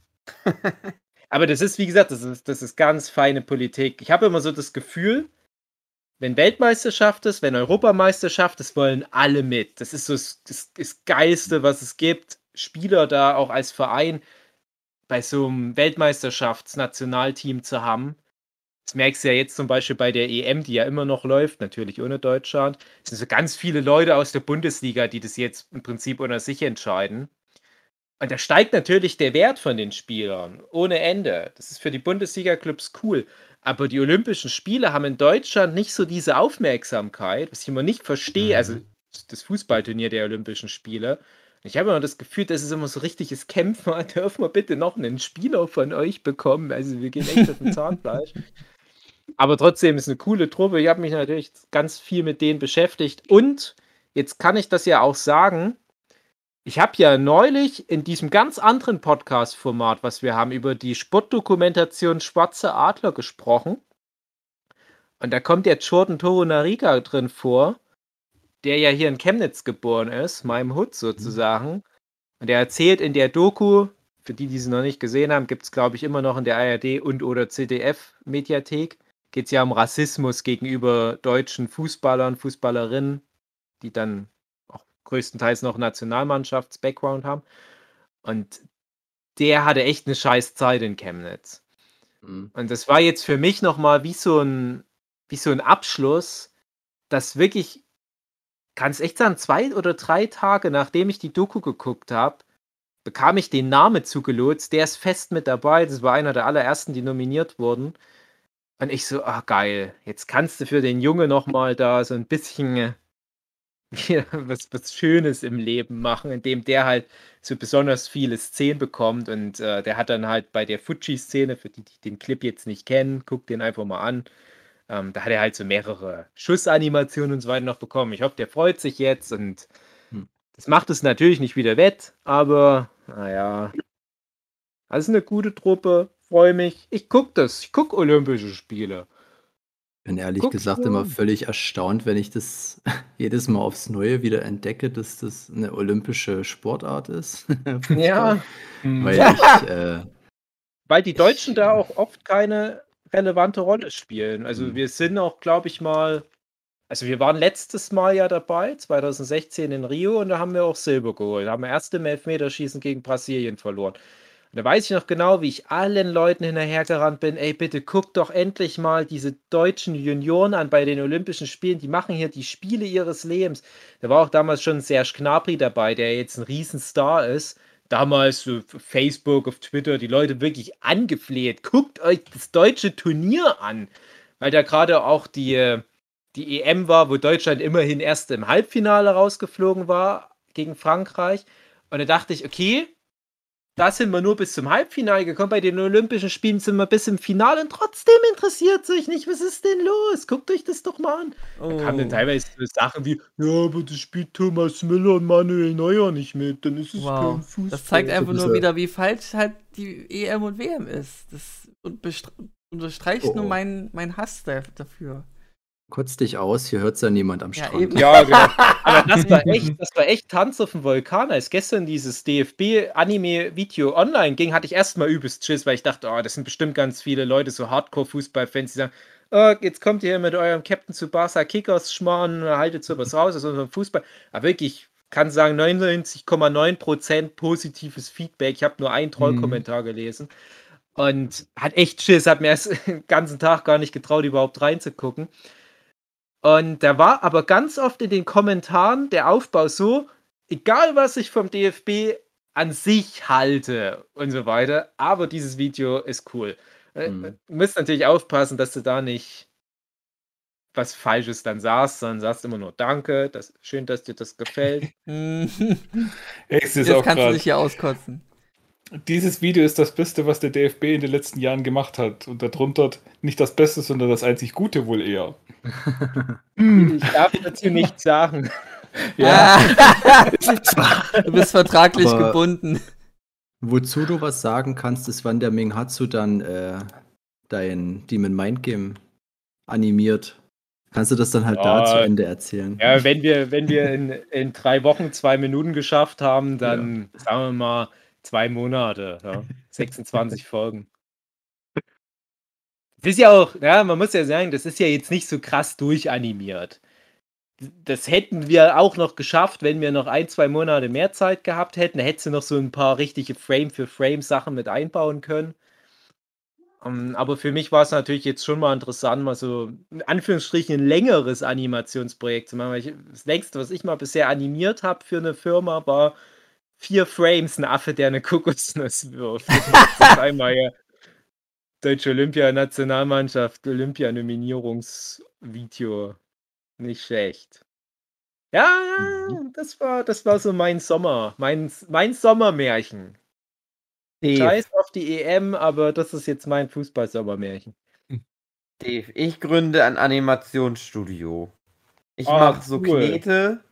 Aber das ist, wie gesagt, das ist, das ist ganz feine Politik. Ich habe immer so das Gefühl, wenn Weltmeisterschaft ist, wenn Europameisterschaft, das wollen alle mit. Das ist so das, das, das Geilste, was es gibt. Spieler da auch als Verein bei so einem Weltmeisterschaftsnationalteam zu haben. Das merkst du ja jetzt zum Beispiel bei der EM, die ja immer noch läuft, natürlich ohne Deutschland. Es sind so ganz viele Leute aus der Bundesliga, die das jetzt im Prinzip unter sich entscheiden. Und da steigt natürlich der Wert von den Spielern ohne Ende. Das ist für die Bundesliga-Clubs cool. Aber die Olympischen Spiele haben in Deutschland nicht so diese Aufmerksamkeit, was ich immer nicht verstehe. Mhm. Also das Fußballturnier der Olympischen Spiele. Ich habe immer das Gefühl, das ist immer so richtiges Kämpfen. Dürfen wir bitte noch einen Spieler von euch bekommen? Also wir gehen echt auf den Zahnfleisch. Aber trotzdem ist eine coole Truppe. Ich habe mich natürlich ganz viel mit denen beschäftigt. Und jetzt kann ich das ja auch sagen. Ich habe ja neulich in diesem ganz anderen Podcast-Format, was wir haben, über die Sportdokumentation Schwarze Adler gesprochen. Und da kommt der Jordan Toro Nariga drin vor, der ja hier in Chemnitz geboren ist, meinem Hut sozusagen. Und er erzählt in der Doku, für die, die sie noch nicht gesehen haben, gibt es, glaube ich, immer noch in der ARD und oder CDF-Mediathek. Geht es ja um Rassismus gegenüber deutschen Fußballern, Fußballerinnen, die dann größtenteils noch Nationalmannschafts-Background haben. Und der hatte echt eine scheiß Zeit in Chemnitz. Mhm. Und das war jetzt für mich nochmal wie so ein, wie so ein Abschluss, dass wirklich, kann es echt sagen, zwei oder drei Tage nachdem ich die Doku geguckt habe, bekam ich den Namen zugelotst. Der ist fest mit dabei. Das war einer der allerersten, die nominiert wurden. Und ich so, ah geil, jetzt kannst du für den Junge nochmal da so ein bisschen wieder was, was Schönes im Leben machen, indem der halt so besonders viele Szenen bekommt. Und äh, der hat dann halt bei der Fuji-Szene, für die, die den Clip jetzt nicht kennen, guckt den einfach mal an. Ähm, da hat er halt so mehrere Schussanimationen und so weiter noch bekommen. Ich hoffe, der freut sich jetzt und Hm. das macht es natürlich nicht wieder wett, aber naja. Also eine gute Truppe, freue mich. Ich gucke das, ich gucke Olympische Spiele. Bin ehrlich Guck gesagt immer völlig erstaunt, wenn ich das jedes Mal aufs Neue wieder entdecke, dass das eine olympische Sportart ist. Ja, Weil ich, äh, weil die Deutschen da auch oft keine relevante Rolle spielen. Also Mhm. wir sind auch, glaube ich mal, also wir waren letztes Mal ja dabei, 2016 in Rio, und da haben wir auch Silber geholt. Da haben wir erst im Elfmeterschießen gegen Brasilien verloren. Da weiß ich noch genau, wie ich allen Leuten hinterhergerannt bin, ey, bitte guckt doch endlich mal diese deutschen Junioren an bei den Olympischen Spielen, die machen hier die Spiele ihres Lebens. Da war auch damals schon Serge Gnabry dabei, der jetzt ein Riesenstar ist, damals auf Facebook, auf Twitter, die Leute wirklich angefleht. Guckt euch das deutsche Turnier an. Weil da gerade auch die, die EM war, wo Deutschland immerhin erst im Halbfinale rausgeflogen war gegen Frankreich. Und da dachte ich, okay, da sind wir nur bis zum Halbfinale gekommen. Bei den Olympischen Spielen sind wir bis im Finale und trotzdem interessiert es euch nicht. Was ist denn los? Guckt euch das doch mal an. Da kamen dann Oh. teilweise so Sachen wie, ja, aber das spielt Thomas Müller und Manuel Neuer nicht mit. Dann ist es Wow. kein Fußball. Das zeigt einfach nur wieder, wie falsch halt die EM und WM ist. Das und unterstreicht Oh, nur oh. mein, Hass da, dafür. Kotz dich aus, hier hört ja niemand am Ja, Strand. eben. Ja, genau. Aber das war echt, das war echt Tanz auf dem Vulkan. Als gestern dieses DFB-Anime-Video online ging, hatte ich erstmal übelst Schiss, weil ich dachte, oh, das sind bestimmt ganz viele Leute, so Hardcore-Fußballfans, die sagen, oh, jetzt kommt ihr hier mit eurem Captain Tsubasa Kickers schmarrn, haltet sowas raus aus unserem Fußball. Aber wirklich, ich kann sagen, 99,9% positives Feedback. Ich habe nur einen Trollkommentar gelesen. Und hat echt Schiss, hat mir erst den ganzen Tag gar nicht getraut, überhaupt reinzugucken. Und da war aber ganz oft in den Kommentaren der Aufbau so, egal was ich vom DFB an sich halte und so weiter, aber dieses Video ist cool. Äh, Mhm. Du musst natürlich aufpassen, dass du da nicht was Falsches dann sagst, sondern sagst immer nur Danke, das, schön, dass dir das gefällt. Jetzt auch kannst du gerade. dich hier auskotzen. Dieses Video ist das Beste, was der DFB in den letzten Jahren gemacht hat. Und darunter nicht das Beste, sondern das einzig Gute wohl eher. Ich darf dazu nichts sagen. Ja, du bist vertraglich Aber- gebunden. Wozu du was sagen kannst, ist, wann der Minghatsu dann äh, dein Demon Mind Game animiert. Kannst du das dann halt da Ja. zu Ende erzählen? Ja, wenn wir, wenn wir in, in drei Wochen zwei Minuten geschafft haben, dann sagen wir mal zwei Monate. Ja. 26 Folgen. Das ist ja auch, ja, man muss ja sagen, das ist ja jetzt nicht so krass durchanimiert. Das hätten wir auch noch geschafft, wenn wir noch ein, zwei Monate mehr Zeit gehabt hätten. Da hättest du noch so ein paar richtige Frame-für-Frame-Sachen mit einbauen können. Ähm, aber für mich war es natürlich jetzt schon mal interessant, mal so in Anführungsstrichen ein längeres Animationsprojekt zu machen. Weil ich, das längste, was ich mal bisher animiert habe für eine Firma, war vier Frames, ein Affe, der eine Kokosnuss wirft. Das einmal ja Deutsche Olympianationalmannschaft, Olympianominierungsvideo. Nicht schlecht. Ja, ja, das war, das war so mein Sommer, mein, mein Sommermärchen. Dave, Scheiß auf die EM, aber das ist jetzt mein Fußball-Sommermärchen. Dave, ich gründe ein Animationsstudio. Ich mache so cool. Knete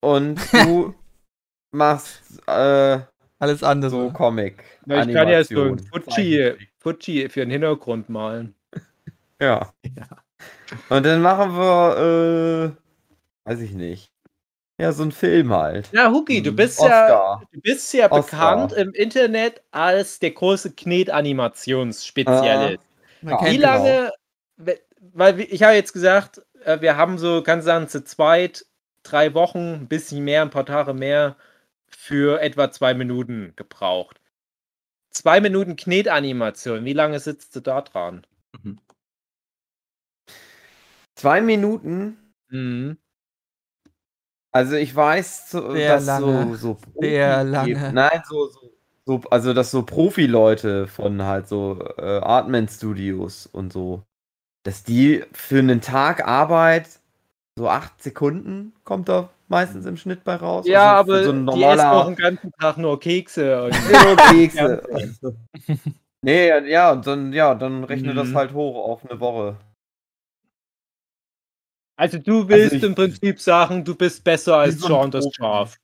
und du machst äh, Alles andere. so Comic. Na, ich kann ja so ein Animation, Fuji. Fuji für den Hintergrund malen. Ja. Ja. Und dann machen wir, äh, weiß ich nicht. Ja, so ein Film halt. Ja, Huki, du Mhm. bist ja, Oscar. du bist ja Oscar. bekannt im Internet als der große Knet-Animationsspezialist. Ja. kennt Wie genau. lange, we- weil ich habe jetzt gesagt, äh, wir haben so, kann sagen, zu zweit, drei Wochen, ein bisschen mehr, ein paar Tage mehr für etwa zwei Minuten gebraucht. Zwei Minuten Knetanimation, wie lange sitzt du da dran? Zwei Minuten. Mhm. Also ich weiß, so, Sehr dass lange. so, so Sehr Profi- lange. Nein, so, so, so, also dass so Profi-Leute von halt so äh, Artman-Studios und so, dass die für einen Tag Arbeit so acht Sekunden kommt da meistens im Schnitt bei raus. Ja, Also aber so ein die essen auch normaler den ganzen Tag nur Kekse. Und nur Kekse. nee, ja, und dann, ja, dann rechne das Mhm. halt hoch auf eine Woche. also du willst ich- im Prinzip sagen, du bist besser als so Sean das. Schaf.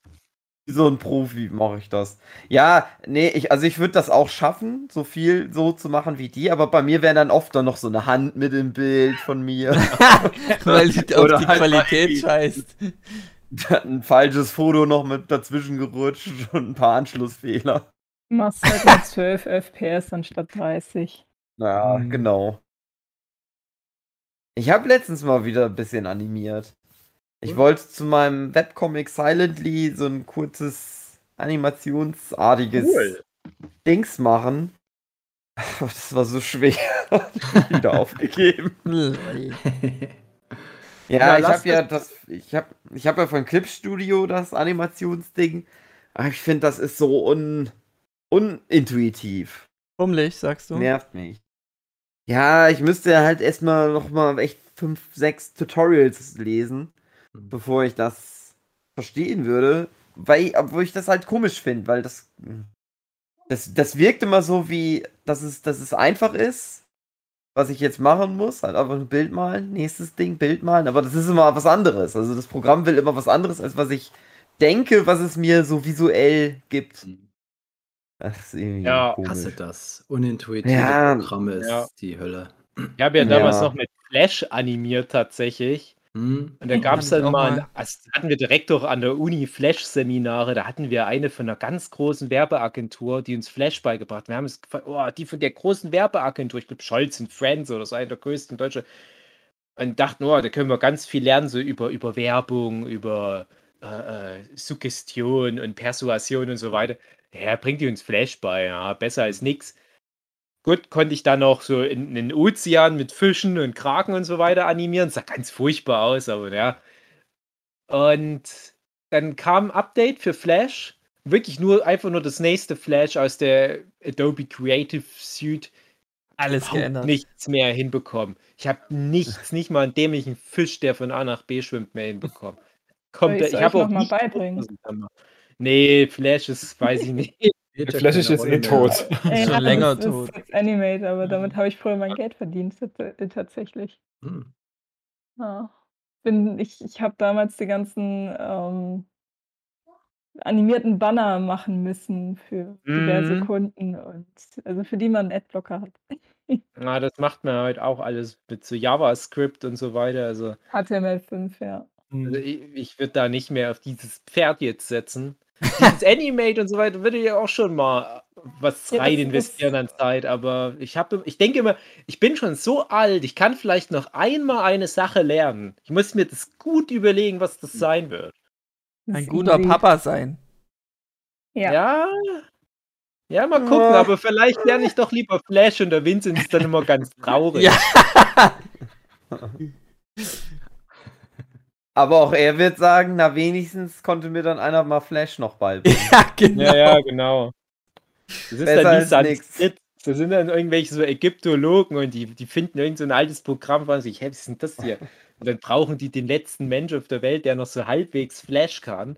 Wie so ein Profi mache ich das. Ja, nee, ich, also ich würde das auch schaffen, so viel so zu machen wie die, aber bei mir wäre dann oft dann noch so eine Hand mit im Bild von mir. Weil die auf die halt Qualität scheißt. Ein falsches Foto noch mit dazwischen gerutscht und ein paar Anschlussfehler. Du machst halt mit 12 FPS anstatt 30. Naja, Mhm. genau. Ich habe letztens mal wieder ein bisschen animiert. Ich wollte zu meinem Webcomic Silently so ein kurzes animationsartiges Cool. Dings machen. Aber Das war so schwer. wieder aufgegeben. Ja, Ja, ich habe ja das- ich habe ich hab ja von Clip Studio das Animationsding. Aber ich finde, das ist so un unintuitiv. Bummelig, sagst du? Nervt mich. Ja, ich müsste halt erstmal noch mal echt fünf, sechs Tutorials lesen, Mhm. bevor ich das verstehen würde. Weil, obwohl ich das halt komisch finde, weil das, das. Das wirkt immer so wie, dass es, dass es einfach ist, was ich jetzt machen muss. Halt einfach ein Bild malen, nächstes Ding, Bild malen. Aber das ist immer was anderes. Also das Programm will immer was anderes, als was ich denke, was es mir so visuell gibt. Das ist irgendwie Ja, komisch. Hasse das. Unintuitive Ja, Programme ist ja. die Hölle. Ich habe ja damals Ja. noch mit Flash animiert tatsächlich. Hm? Und da Ja, gab es dann mal, mal. ein- also hatten wir direkt doch an der Uni Flash-Seminare, da hatten wir eine von einer ganz großen Werbeagentur, die uns Flash beigebracht hat. Wir haben es gefragt, oh, die von der großen Werbeagentur, ich glaube Scholz und Friends oder so, eine der größten deutsche. Und dachten, oh, da können wir ganz viel lernen, so über, über Werbung, über äh, äh, Suggestion und Persuasion und so weiter. Ja, bringt die uns Flash bei, ja, besser als nix. Gut, konnte ich dann noch so in den Ozean mit Fischen und Kraken und so weiter animieren. Sah ganz furchtbar aus, aber ja. Und dann kam ein Update für Flash. Wirklich nur einfach nur das nächste Flash aus der Adobe Creative Suite. Alles geändert. nichts mehr hinbekommen. Ich habe nichts, nicht mal einen dämlichen Fisch, der von A nach B schwimmt, mehr hinbekommen. Kommt, ich euch habe auch noch mal nicht beibringen? ich. Nee, Flash ist, weiß ich nicht. Ja Flash ist jetzt eh tot. Ey, Schon länger das tot. Ist jetzt Animate, aber damit habe ich früher mein Geld verdient, äh, tatsächlich. Hm. Ja. Bin, ich ich habe damals die ganzen ähm, animierten Banner machen müssen für diverse Mhm. Kunden und also für die man einen Adblocker hat. Na, das macht man halt auch alles mit so JavaScript und so weiter. Also, HTML5, ja. Also ich, ich würde da nicht mehr auf dieses Pferd jetzt setzen. Dieses Animate und so weiter würde ja auch schon mal was Ja, das rein investieren an Zeit, aber ich habe, ich denke immer, ich bin schon so alt, ich kann vielleicht noch einmal eine Sache lernen. Ich muss mir das gut überlegen, was das sein wird. Das Ein guter. Papa sein. Ja. Ja. Ja, mal gucken, Ja. aber vielleicht lerne ich doch lieber Flash und der Vincent ist dann immer ganz traurig. Ja. Aber auch er wird sagen, na wenigstens konnte mir dann einer mal Flash noch beibringen. Ja, genau. Ja, ja, genau. Das ist Besser dann nix. Sanskrit. Das sind dann irgendwelche so Ägyptologen und die, die finden irgend so ein altes Programm und sich, hä, was ist denn das hier? Und dann brauchen die den letzten Mensch auf der Welt, der noch so halbwegs Flash kann.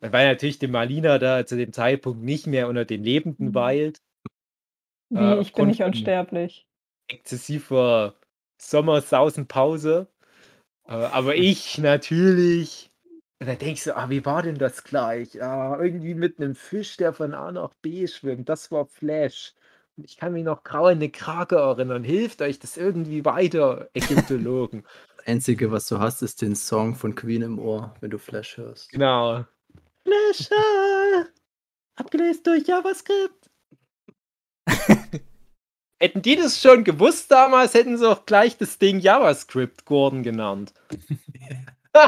Weil natürlich der Malina da zu dem Zeitpunkt nicht mehr unter den Lebenden weilt. Wie, Äh, ich bin nicht unsterblich. Exzessiver Sommersausenpause. Äh, aber ich natürlich. Und dann denkst du, ah, wie war denn das gleich? Ah, irgendwie mit einem Fisch, der von A nach B schwimmt. Das war Flash. Und ich kann mich noch grau in eine Krake erinnern. Hilft euch das irgendwie weiter, Ägyptologen? Das Einzige, was du hast, ist den Song von Queen im Ohr, wenn du Flash hörst. genau. Flash, abgelesen durch JavaScript. Hätten die das schon gewusst damals, hätten sie auch gleich das Ding JavaScript Gordon genannt.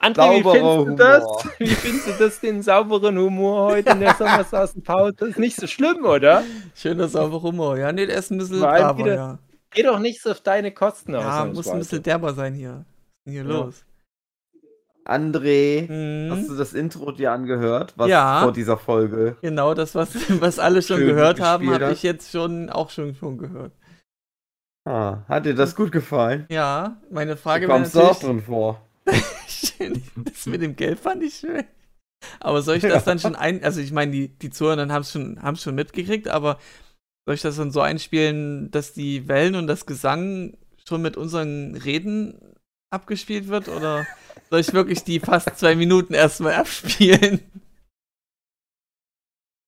André, wie findest du das? Wie findest du das, den sauberen Humor heute in der Sommersausenpause? Das ist nicht so schlimm, oder? Schöner sauberer Humor. Ja, nee, der ist ein bisschen wieder- ja. Geh doch nicht so auf deine Kosten aus. Ja, muss ein bisschen derber sein hier. Was ist denn hier Ja. los? André, Mhm. hast du das Intro dir angehört, was Ja. vor dieser Folge? Genau, das, was, was alle schon Schön gehört haben, habe ich jetzt schon auch schon, schon gehört. Ah, hat dir das gut gefallen? Ja, meine Du Frage wäre kommst du auch drin vor. Das mit dem Geld fand ich schön. Aber soll ich das dann schon ein... Also ich meine, die, die Zuhörer haben es schon, haben's schon mitgekriegt, aber soll ich das dann so einspielen, dass die Wellen und das Gesang schon mit unseren Reden abgespielt wird? Oder soll ich wirklich die fast zwei Minuten erstmal abspielen?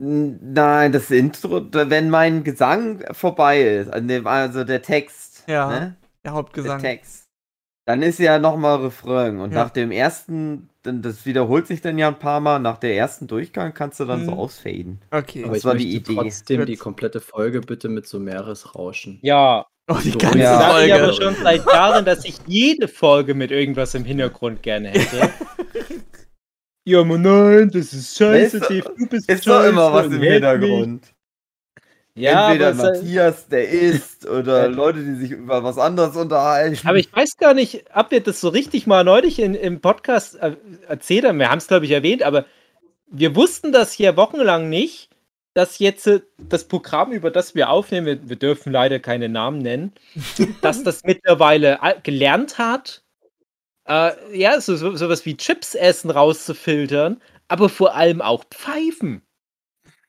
Nein, das Intro, wenn mein Gesang vorbei ist, also der- also der Text, Ja, ne? Der der Hauptgesang. Text, dann ist ja nochmal Refrain und Ja. nach dem ersten, das wiederholt sich dann ja ein paar Mal, nach der ersten Durchgang kannst du dann so Mhm. ausfaden. Okay. Aber Das ich war möchte die Idee. trotzdem die Gut. komplette Folge bitte mit so Meeresrauschen. Ja, Oh, die ganze ich Ja. sage ja aber Folge. schon seit Jahren, dass ich jede Folge mit irgendwas im Hintergrund gerne hätte. ja, aber nein, das ist scheiße, Ist doch- Dave, du bist Ist doch immer was im mich. Hintergrund. Ja, Entweder es- Matthias, der isst, oder. Leute, die sich über was anderes unterhalten. aber ich weiß gar nicht, ob wir das so richtig mal neulich in, im Podcast äh, erzählt haben. Wir haben es, glaube ich, erwähnt, aber wir wussten das hier wochenlang nicht, dass jetzt äh, das Programm, über das wir aufnehmen, wir, dürfen leider keine Namen nennen, dass das mittlerweile all- gelernt hat, äh, ja, so, so, sowas wie Chips essen rauszufiltern, aber vor allem auch Pfeifen.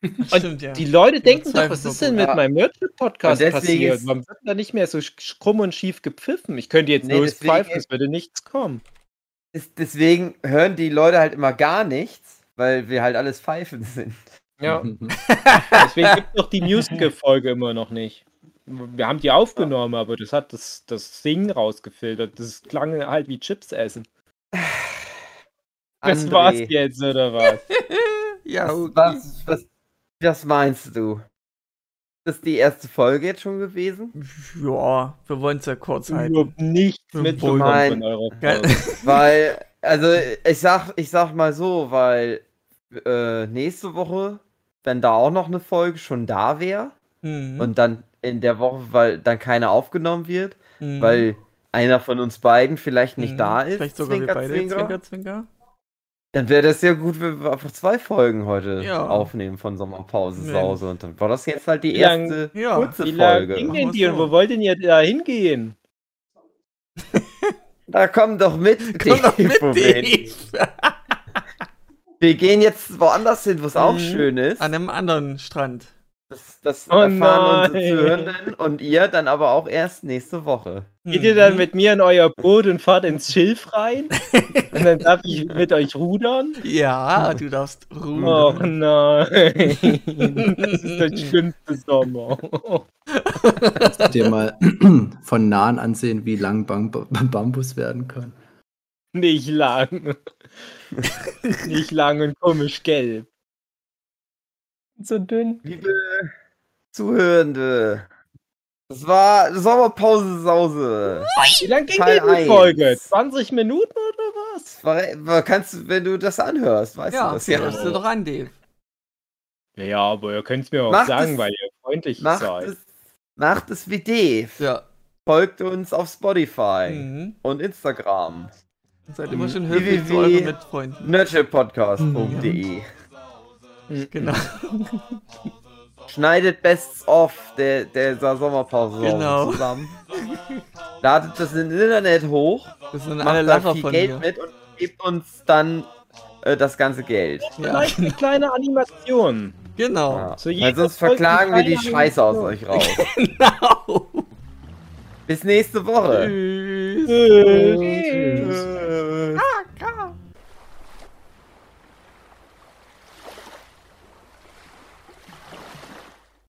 Stimmt, ja. Die Leute denken doch, was ist denn mit Ja. meinem Und deswegen passiert? Man wird da nicht mehr so krumm und schief gepfiffen. Ich könnte jetzt Nee, nur pfeifen, es würde nichts kommen. Ist- Deswegen hören die Leute halt immer gar nichts, weil wir halt alles Pfeifen sind. Ja. Deswegen gibt es doch die Musical-Folge immer noch nicht. Wir haben die aufgenommen, aber das hat das, das Singen rausgefiltert. Das klang halt wie Chips essen. Das André, war's jetzt, oder was? ja, Was, okay. was, was, was meinst du? Ist das die erste Folge jetzt schon gewesen? Ja, wir wollen es ja kurz halten. Nichts von eurer Geil. Folge. Weil, also ich sag, ich sag mal so, weil äh, nächste Woche, wenn da auch noch eine Folge schon da wäre Mhm. und dann in der Woche, weil dann keine aufgenommen wird, Mhm. weil einer von uns beiden vielleicht nicht Mhm. da ist, Vielleicht sogar Zwinker, wir beide, Zwinker, Zwinker, Zwinker. dann wäre das ja gut, wenn wir einfach zwei Folgen heute Ja. aufnehmen von Sommerpause Mensch. Sause und dann war das jetzt halt die lang- erste Ja. kurze Wie lange Folge. ging Machen denn wo wollt denn ihr da hingehen? Da komm doch mit, Komm doch Dave, mit, wir hin- Dave. Wir gehen jetzt woanders hin, wo es auch Mhm. schön ist. An einem anderen Strand. Das, das Oh erfahren nein. unsere Zuhörenden und ihr dann aber auch erst nächste Woche. Geht ihr dann Mhm. mit mir in euer Boot und fahrt ins Schilf rein? und dann darf ich mit euch rudern? Ja, du darfst Och ruhen. nein, das ist der schlimmste Sommer. dir mal von nahen ansehen, wie lang Bam Bambus werden kann. Nicht lang. Nicht lang und komisch gelb. So dünn. Liebe Zuhörende, das war Sommerpause Sause. Wie lang ging Teil die. Folge? 20 Minuten oder was? War, war- kannst du, wenn du das anhörst, weißt Ja, du das hörst du ja. doch an, Dave. Ja, ja, aber ihr könnt es mir auch Macht sagen, es- weil ihr freundlich Macht seid. es, macht es wie Dave. Ja. Folgt uns auf Spotify Mhm. und Instagram. Seid immer schön höflich wie- zu euren Mitfreunden. nerdshipodcast.de Genau. Schneidet Bests off der, der Sommerpause Genau. zusammen. Ladet das ins Internet hoch. Das sind macht alle Lacher viel von Geld mir. mit und gebt uns dann äh, das ganze Geld. Ja, Vielleicht eine kleine Animation. genau. Ja. Zu Weil sonst verklagen wir die Scheiße aus euch raus. Genau. Bis nächste Woche. Tschüss. Tschüss. Tschüss. Tschüss. Ah,